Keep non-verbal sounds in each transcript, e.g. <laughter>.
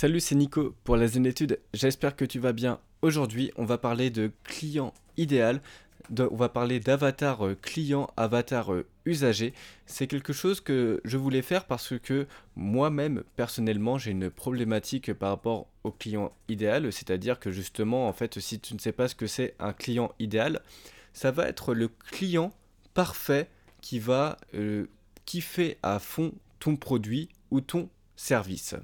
Salut, c'est Nico pour la Zen Étude. J'espère que tu vas bien. Aujourd'hui, on va parler de client idéal. on va parler d'avatar euh, client, avatar euh, usager. C'est quelque chose que je voulais faire parce que moi-même, personnellement, j'ai une problématique par rapport au client idéal. C'est-à-dire que justement, en fait, si tu ne sais pas ce que c'est un client idéal, ça va être le client parfait qui va euh, kiffer à fond ton produit ou ton service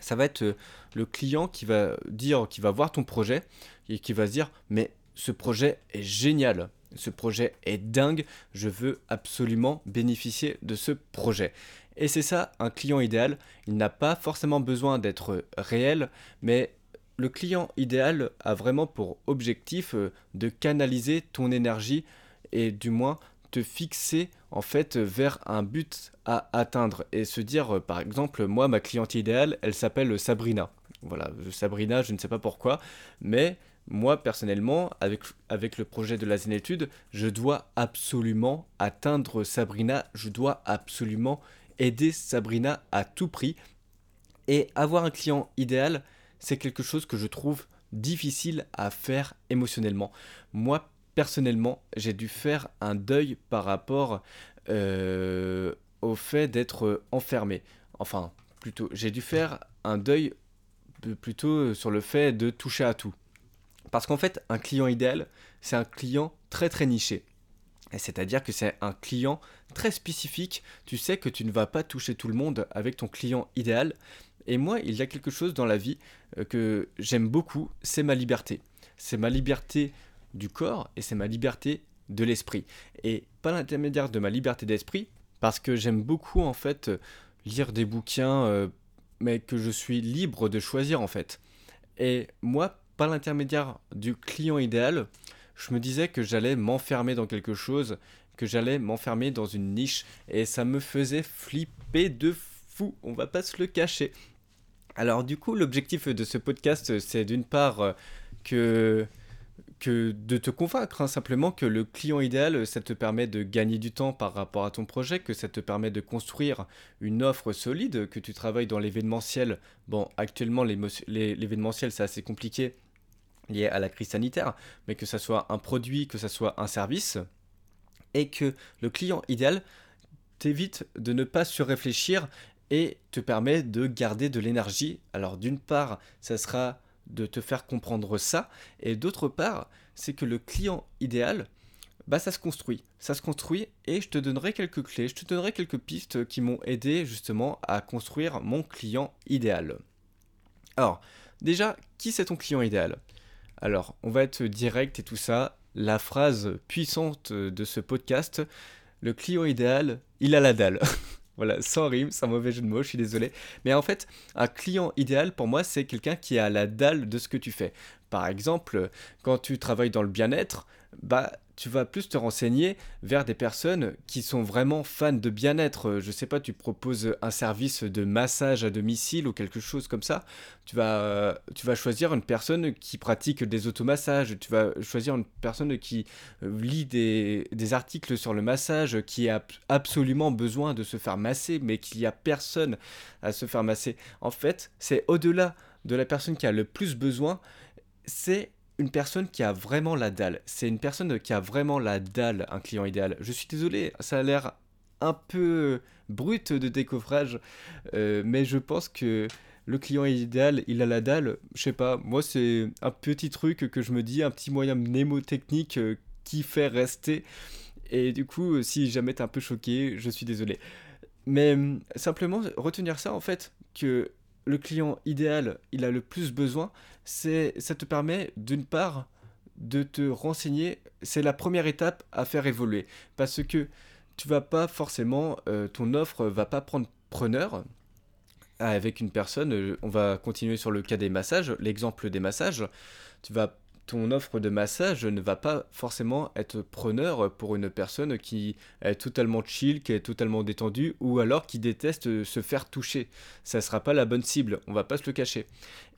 ça va être euh, le client qui va dire, qui va voir ton projet et qui va se dire, mais ce projet est génial, ce projet est dingue, je veux absolument bénéficier de ce projet. Et c'est ça un client idéal, il n'a pas forcément besoin d'être réel, mais le client idéal a vraiment pour objectif euh, de canaliser ton énergie et du moins te fixer en fait vers un but à atteindre et se dire euh, par exemple moi ma cliente idéale elle s'appelle Sabrina. Voilà Sabrina je ne sais pas pourquoi mais moi personnellement avec, le projet de la zénétude je dois absolument atteindre Sabrina je dois absolument aider Sabrina à tout prix. Et avoir un client idéal c'est quelque chose que je trouve difficile à faire émotionnellement. Moi personnellement, j'ai dû faire un deuil par rapport euh, au fait d'être enfermé. Enfin, plutôt, j'ai dû faire un deuil plutôt sur le fait de toucher à tout. Parce qu'en fait, un client idéal, c'est un client très très niché. C'est-à-dire que c'est un client très spécifique. Tu sais que tu ne vas pas toucher tout le monde avec ton client idéal. Et moi, il y a quelque chose dans la vie euh, que j'aime beaucoup, c'est ma liberté. C'est ma liberté du corps et c'est ma liberté de l'esprit. Et pas l'intermédiaire de ma liberté d'esprit, parce que j'aime beaucoup en fait lire des bouquins, euh, mais que je suis libre de choisir en fait. Et moi, par l'intermédiaire du client idéal, je me disais que j'allais m'enfermer dans quelque chose, que j'allais m'enfermer dans une niche, et ça me faisait flipper de fou, on va pas se le cacher. Alors du coup, l'objectif de ce podcast, c'est d'une part euh, que que de te convaincre, hein, simplement que le client idéal, ça te permet de gagner du temps par rapport à ton projet, que ça te permet de construire une offre solide, que tu travailles dans l'événementiel. Bon, actuellement, l'événementiel, c'est assez compliqué lié à la crise sanitaire, mais que ça soit un produit, que ça soit un service, et que le client idéal t'évite de ne pas surréfléchir et te permet de garder de l'énergie. Alors d'une part, ça sera de te faire comprendre ça. Et d'autre part, c'est que le client idéal, bah ça se construit. Ça se construit et je te donnerai quelques clés, je te donnerai quelques pistes qui m'ont aidé justement à construire mon client idéal. Alors, déjà, qui c'est ton client idéal? Alors, on va être direct et tout ça. La phrase puissante de ce podcast, le client idéal, il a la dalle. <laughs> Voilà, sans rime, sans mauvais jeu de mots, je suis désolé. Mais en fait, un client idéal pour moi, c'est quelqu'un qui a la dalle de ce que tu fais. Par exemple, quand tu travailles dans le bien-être, bah tu vas plus te renseigner vers des personnes qui sont vraiment fans de bien-être. Je sais pas, tu proposes un service de massage à domicile ou quelque chose comme ça. Tu vas, vas choisir une personne qui pratique des automassages. Tu vas choisir une personne qui euh, lit des, des articles sur le massage, qui a absolument besoin de se faire masser, mais qu'il n'y a personne à se faire masser. En fait, c'est au-delà de la personne qui a le plus besoin, c'est une personne qui a vraiment la dalle. C'est une personne qui a vraiment la dalle, un client idéal. Je suis désolé, ça a l'air un peu brut de décoffrage, euh, mais je pense que le client idéal, il a la dalle. Je sais pas, moi c'est un petit truc que je me dis, un petit moyen mnémotechnique euh, qui fait rester. Et du coup, si jamais t'es un peu choqué, je suis désolé. Mais simplement retenir ça en fait, que le client idéal, il a le plus besoin, c'est ça te permet d'une part de te renseigner, c'est la première étape à faire évoluer. Parce que tu vas pas forcément euh, ton offre va pas prendre preneur. Avec une personne, euh, on va continuer sur le cas des massages, l'exemple des massages, tu vas ton offre de massage ne va pas forcément être preneur pour une personne qui est totalement chill, qui est totalement détendue, ou alors qui déteste se faire toucher. Ça ne sera pas la bonne cible, on va pas se le cacher.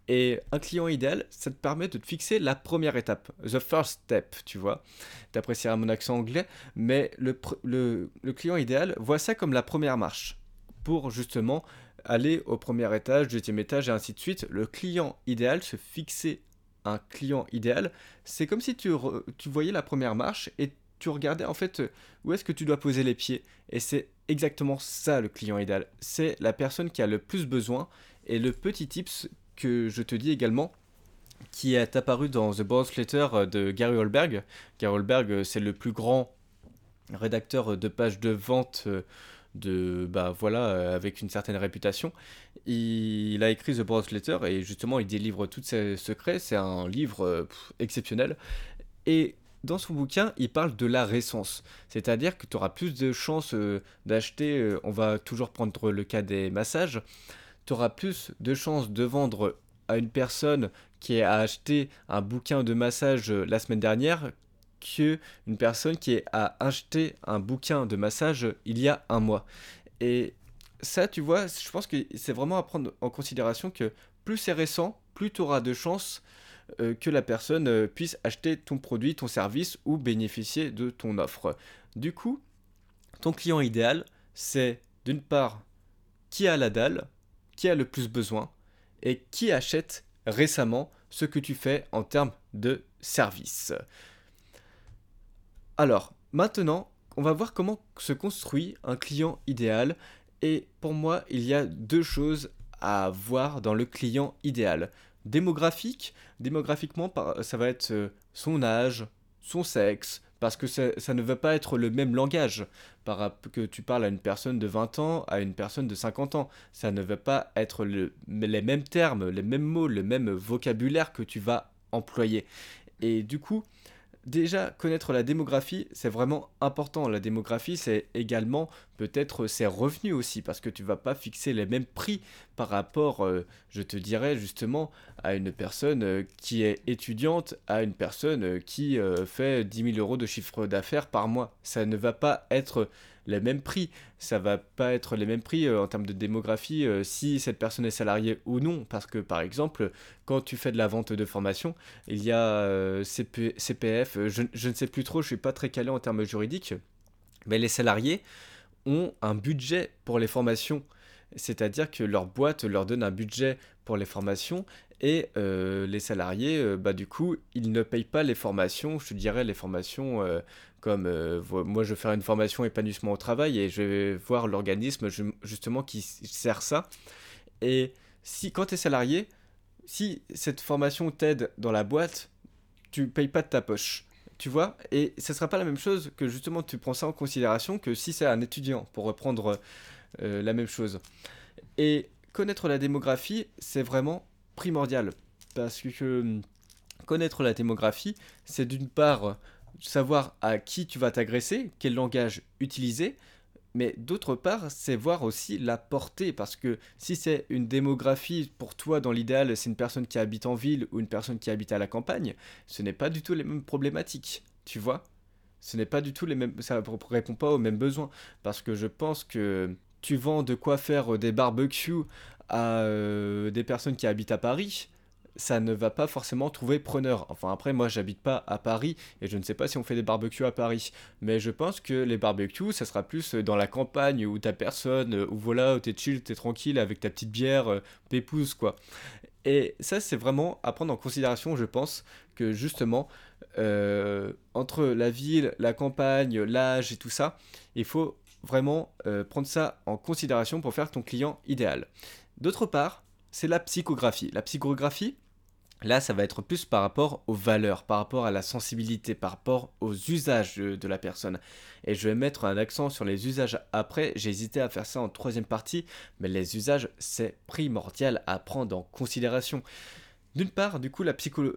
Et un client idéal, ça te permet de te fixer la première étape, the first step, tu vois. T'apprécieras mon accent anglais, mais le, le, client idéal voit ça comme la première marche pour justement aller au premier étage, deuxième étage et ainsi de suite. Le client idéal, se fixer un client idéal, c'est comme si tu, tu voyais la première marche et tu regardais en fait où est-ce que tu dois poser les pieds. Et c'est exactement ça le client idéal. C'est la personne qui a le plus besoin. Et le petit tips que je te dis également, qui est apparu dans The Boss Letter de Gary Holberg. Gary Holberg, c'est le plus grand rédacteur de pages de vente de bah voilà avec une certaine réputation. Il, a écrit The Boss Letter et justement il délivre tous ses secrets. C'est un livre exceptionnel. Et dans son bouquin, il parle de la récence. C'est-à-dire que tu auras plus de chances euh, d'acheter, euh, on va toujours prendre le cas des massages, tu auras plus de chances de vendre à une personne qui a acheté un bouquin de massage euh, la semaine dernière que une personne qui a acheté un bouquin de massage il y a un mois. Et ça, tu vois, je pense que c'est vraiment à prendre en considération que plus c'est récent, plus tu auras de chances euh, que la personne euh, puisse acheter ton produit, ton service ou bénéficier de ton offre. Du coup, ton client idéal, c'est d'une part qui a la dalle, qui a le plus besoin et qui achète récemment ce que tu fais en termes de service. Alors, maintenant, on va voir comment se construit un client idéal. Et pour moi, il y a deux choses à voir dans le client idéal démographique. Démographiquement, ça va être euh, son âge, son sexe, parce que ça, ne va pas être le même langage par, que tu parles à une personne de 20 ans à une personne de 50 ans. Ça ne va pas être le, les mêmes termes, les mêmes mots, le même vocabulaire que tu vas employer. Et du coup, déjà connaître la démographie, c'est vraiment important. La démographie, c'est également peut-être ses revenus aussi, parce que tu vas pas fixer les mêmes prix par rapport, euh, je te dirais justement, à une personne euh, qui est étudiante, à une personne euh, qui fait 10 000 euros de chiffre d'affaires par mois. Ça ne va pas être les mêmes prix. Ça va pas être les mêmes prix euh, en termes de démographie euh, si cette personne est salariée ou non. Parce que par exemple, quand tu fais de la vente de formation, il y a euh, CPF, je, je, ne sais plus trop, je suis pas très calé en termes juridiques, mais les salariés ont un budget pour les formations. C'est-à-dire que leur boîte leur donne un budget pour les formations et les salariés, bah, du coup, ils ne payent pas les formations, je dirais les formations comme euh, moi je vais faire une formation épanouissement au travail et je vais voir l'organisme justement qui sert ça. Et si quand tu es salarié, si cette formation t'aide dans la boîte, tu payes pas de ta poche. Tu vois? Et ce sera pas la même chose que justement tu prends ça en considération que si c'est un étudiant, pour reprendre euh, la même chose. Et connaître la démographie, c'est vraiment primordial. Parce que hum, connaître la démographie, c'est d'une part savoir à qui tu vas t'agresser, quel langage utiliser, mais d'autre part, c'est voir aussi la portée, parce que si c'est une démographie, pour toi, dans l'idéal, c'est une personne qui habite en ville ou une personne qui habite à la campagne, ce n'est pas du tout les mêmes problématiques, tu vois? Ce n'est pas du tout les mêmes... ça ne répond pas aux mêmes besoins, parce que je pense que tu vends de quoi faire des barbecues à euh, des personnes qui habitent à Paris, ça ne va pas forcément trouver preneur. Enfin après moi j'habite pas à Paris et je ne sais pas si on fait des barbecues à Paris, mais je pense que les barbecues ça sera plus dans la campagne où t'as personne, où voilà, où t'es chill, t'es tranquille avec ta petite bière, euh, pépouse quoi. Et ça c'est vraiment à prendre en considération je pense que justement euh, entre la ville, la campagne, l'âge et tout ça, il faut vraiment euh, prendre ça en considération pour faire ton client idéal. D'autre part, c'est la psychographie. La psychographie, Là, ça va être plus par rapport aux valeurs, par rapport à la sensibilité, par rapport aux usages de, la personne. Et je vais mettre un accent sur les usages après. J'ai hésité à faire ça en troisième partie, mais les usages, c'est primordial à prendre en considération. D'une part, du coup, la,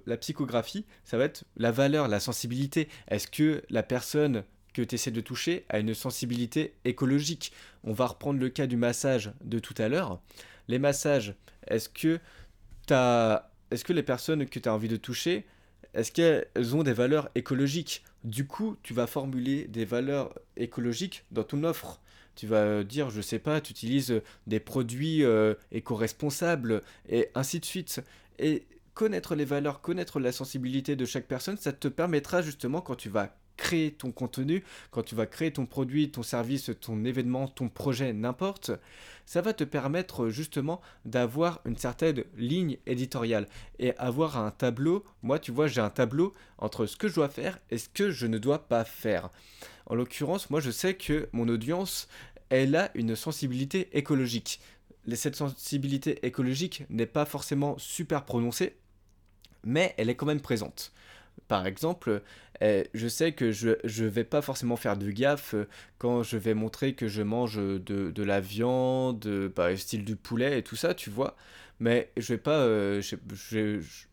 la psychographie, ça va être la valeur, la sensibilité. Est-ce que la personne que tu essaies de toucher a une sensibilité écologique On va reprendre le cas du massage de tout à l'heure. Les massages, est-ce que est-ce que les personnes que tu as envie de toucher, est-ce qu'elles ont des valeurs écologiques? Du coup, tu vas formuler des valeurs écologiques dans ton offre. Tu vas dire, je sais pas, tu utilises des produits euh, éco-responsables et ainsi de suite. Et connaître les valeurs, connaître la sensibilité de chaque personne, ça te permettra justement quand tu vas créer ton contenu, quand tu vas créer ton produit, ton service, ton événement, ton projet, n'importe, ça va te permettre justement d'avoir une certaine ligne éditoriale et avoir un tableau. Moi, tu vois, j'ai un tableau entre ce que je dois faire et ce que je ne dois pas faire. En l'occurrence, moi, je sais que mon audience, elle a une sensibilité écologique. Cette sensibilité écologique n'est pas forcément super prononcée, mais elle est quand même présente. Par exemple, je sais que je ne vais pas forcément faire de gaffe euh, quand je vais montrer que je mange de, la viande, bah, style du poulet et tout ça, tu vois. Mais je vais pas. Euh,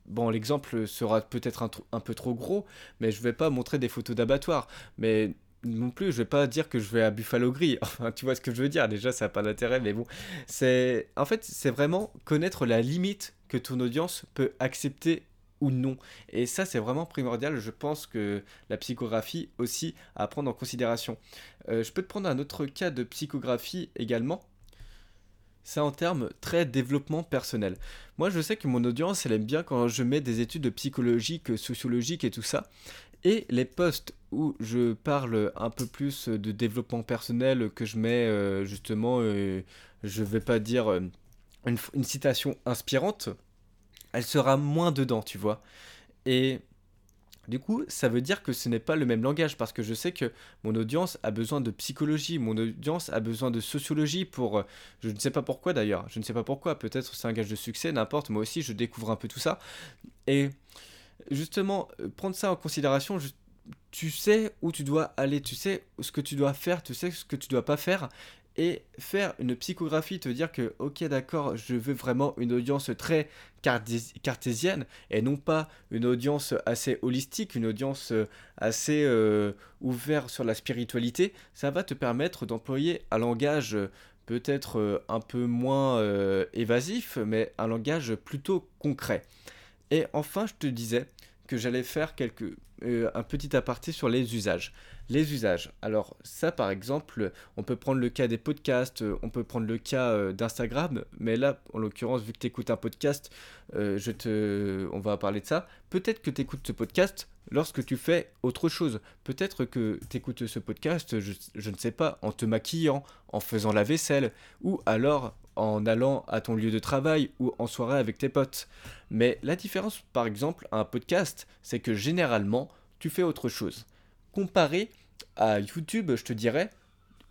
bon, l'exemple sera peut-être un, peu trop gros, mais je vais pas montrer des photos d'abattoir. Mais non plus, je vais pas dire que je vais à Buffalo Grill. <laughs> Enfin, tu vois ce que je veux dire? Déjà, ça n'a pas d'intérêt, mais bon. En fait, c'est vraiment connaître la limite que ton audience peut accepter non. Et ça, c'est vraiment primordial. Je pense que la psychographie aussi à prendre en considération. Euh, je peux te prendre un autre cas de psychographie également. C'est en termes très développement personnel. Moi, je sais que mon audience, elle aime bien quand je mets des études psychologiques, sociologiques et tout ça. Et les posts où je parle un peu plus de développement personnel, que je mets euh, justement, euh, je vais pas dire une citation inspirante, elle sera moins dedans, tu vois. Et du coup, ça veut dire que ce n'est pas le même langage parce que je sais que mon audience a besoin de psychologie, mon audience a besoin de sociologie pour... Euh, je ne sais pas pourquoi d'ailleurs, je ne sais pas pourquoi, peut-être c'est un gage de succès, n'importe, moi aussi je découvre un peu tout ça. Et justement, euh, prendre ça en considération, tu sais où tu dois aller, tu sais ce que tu dois faire, tu sais ce que tu dois pas faire et faire une psychographie, te dire que, ok, d'accord, je veux vraiment une audience très cartésienne et non pas une audience assez holistique, une audience euh, assez euh, ouverte sur la spiritualité, ça va te permettre d'employer un langage euh, peut-être un peu moins évasif, mais un langage plutôt concret. Et enfin, je te disais que j'allais faire quelques, un petit aparté sur les usages. Les usages. Alors ça par exemple, on peut prendre le cas des podcasts, on peut prendre le cas euh, d'Instagram, mais là en l'occurrence vu que tu écoutes un podcast, euh, je te... on va parler de ça. Peut-être que tu écoutes ce podcast lorsque tu fais autre chose. Peut-être que tu écoutes ce podcast, je, ne sais pas, en te maquillant, en faisant la vaisselle, ou alors en allant à ton lieu de travail ou en soirée avec tes potes. Mais la différence par exemple à un podcast, c'est que généralement tu fais autre chose. Comparé à YouTube, je te dirais,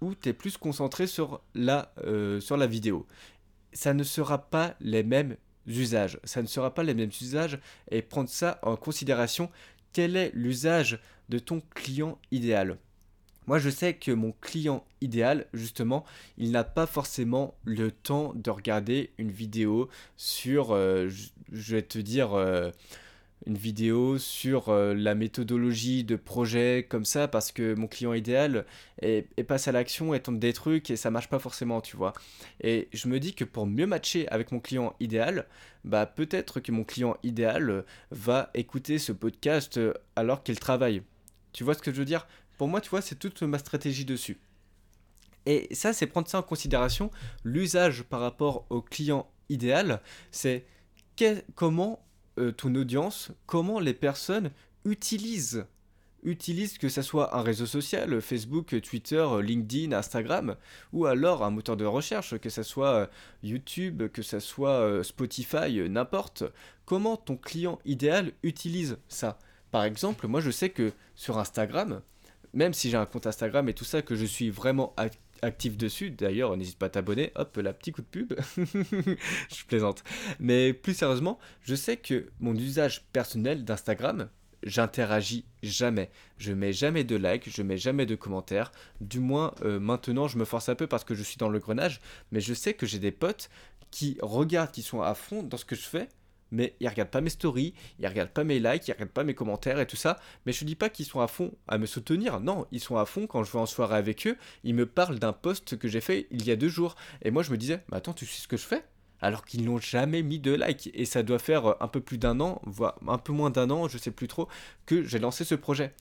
où tu es plus concentré sur la, euh, sur la vidéo. Ça ne sera pas les mêmes usages. Ça ne sera pas les mêmes usages et prendre ça en considération. Quel est l'usage de ton client idéal? Moi, je sais que mon client idéal, justement, il n'a pas forcément le temps de regarder une vidéo sur, euh, je vais te dire, euh, une vidéo sur euh, la méthodologie de projet comme ça parce que mon client idéal est, passe à l'action et tente des trucs et ça marche pas forcément tu vois. Et je me dis que pour mieux matcher avec mon client idéal bah peut-être que mon client idéal va écouter ce podcast alors qu'il travaille. Tu vois ce que je veux dire? Pour moi tu vois c'est toute ma stratégie dessus et ça c'est prendre ça en considération l'usage par rapport au client idéal c'est comment euh, ton audience, comment les personnes utilisent utilisent que ce soit un réseau social, Facebook, Twitter, LinkedIn, Instagram, ou alors un moteur de recherche, que ce soit euh, YouTube, que ce soit euh, Spotify, n'importe. Comment ton client idéal utilise ça? Par exemple, moi je sais que sur Instagram, même si j'ai un compte Instagram et tout ça, que je suis vraiment actif dessus. D'ailleurs, n'hésite pas à t'abonner. Hop, la petit coup de pub. <laughs> je plaisante. Mais plus sérieusement, je sais que mon usage personnel d'Instagram, j'interagis jamais. Je mets jamais de likes, je mets jamais de commentaires. Du moins, euh, maintenant, je me force un peu parce que je suis dans le grenage. Mais je sais que j'ai des potes qui regardent, qui sont à fond dans ce que je fais mais ils regardent pas mes stories, ils regardent pas mes likes, ils regardent pas mes commentaires et tout ça. Mais je dis pas qu'ils sont à fond à me soutenir. Non, ils sont à fond quand je vais en soirée avec eux. Ils me parlent d'un post que j'ai fait il y a deux jours. Et moi je me disais, mais attends, tu sais ce que je fais? Alors qu'ils n'ont jamais mis de like. Et ça doit faire un peu plus d'un an, voire un peu moins d'un an, je sais plus trop, que j'ai lancé ce projet.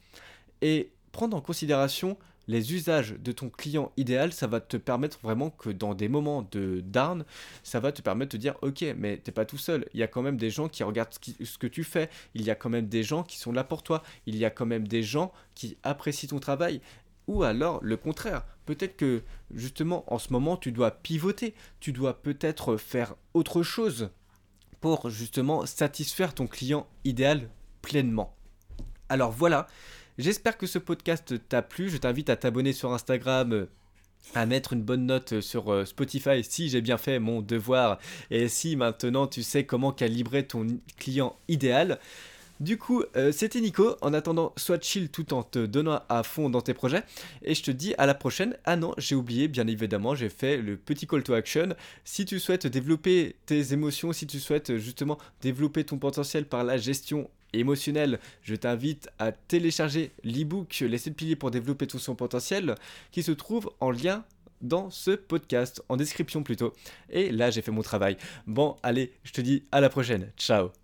Et prendre en considération les usages de ton client idéal, ça va te permettre vraiment que dans des moments de down, ça va te permettre de dire ok, mais t'es pas tout seul. Il y a quand même des gens qui regardent ce, que tu fais. Il y a quand même des gens qui sont là pour toi. Il y a quand même des gens qui apprécient ton travail. Ou alors le contraire. Peut-être que justement en ce moment tu dois pivoter. Tu dois peut-être faire autre chose pour justement satisfaire ton client idéal pleinement. Alors voilà, J'espère que ce podcast t'a plu. Je t'invite à t'abonner sur Instagram à mettre une bonne note sur euh, Spotify si j'ai bien fait mon devoir et si maintenant tu sais comment calibrer ton client idéal. Du coup, euh, c'était Nico. En attendant, sois chill tout en te donnant à fond dans tes projets. Et je te dis à la prochaine. Ah non, j'ai oublié, bien évidemment, j'ai fait le petit call to action. Si tu souhaites développer tes émotions, si tu souhaites justement développer ton potentiel par la gestion émotionnel, je t'invite à télécharger l'ebook Les 7 piliers pour développer tout son potentiel qui se trouve en lien dans ce podcast, en description plutôt. Et là, j'ai fait mon travail. Bon, allez, je te dis à la prochaine. Ciao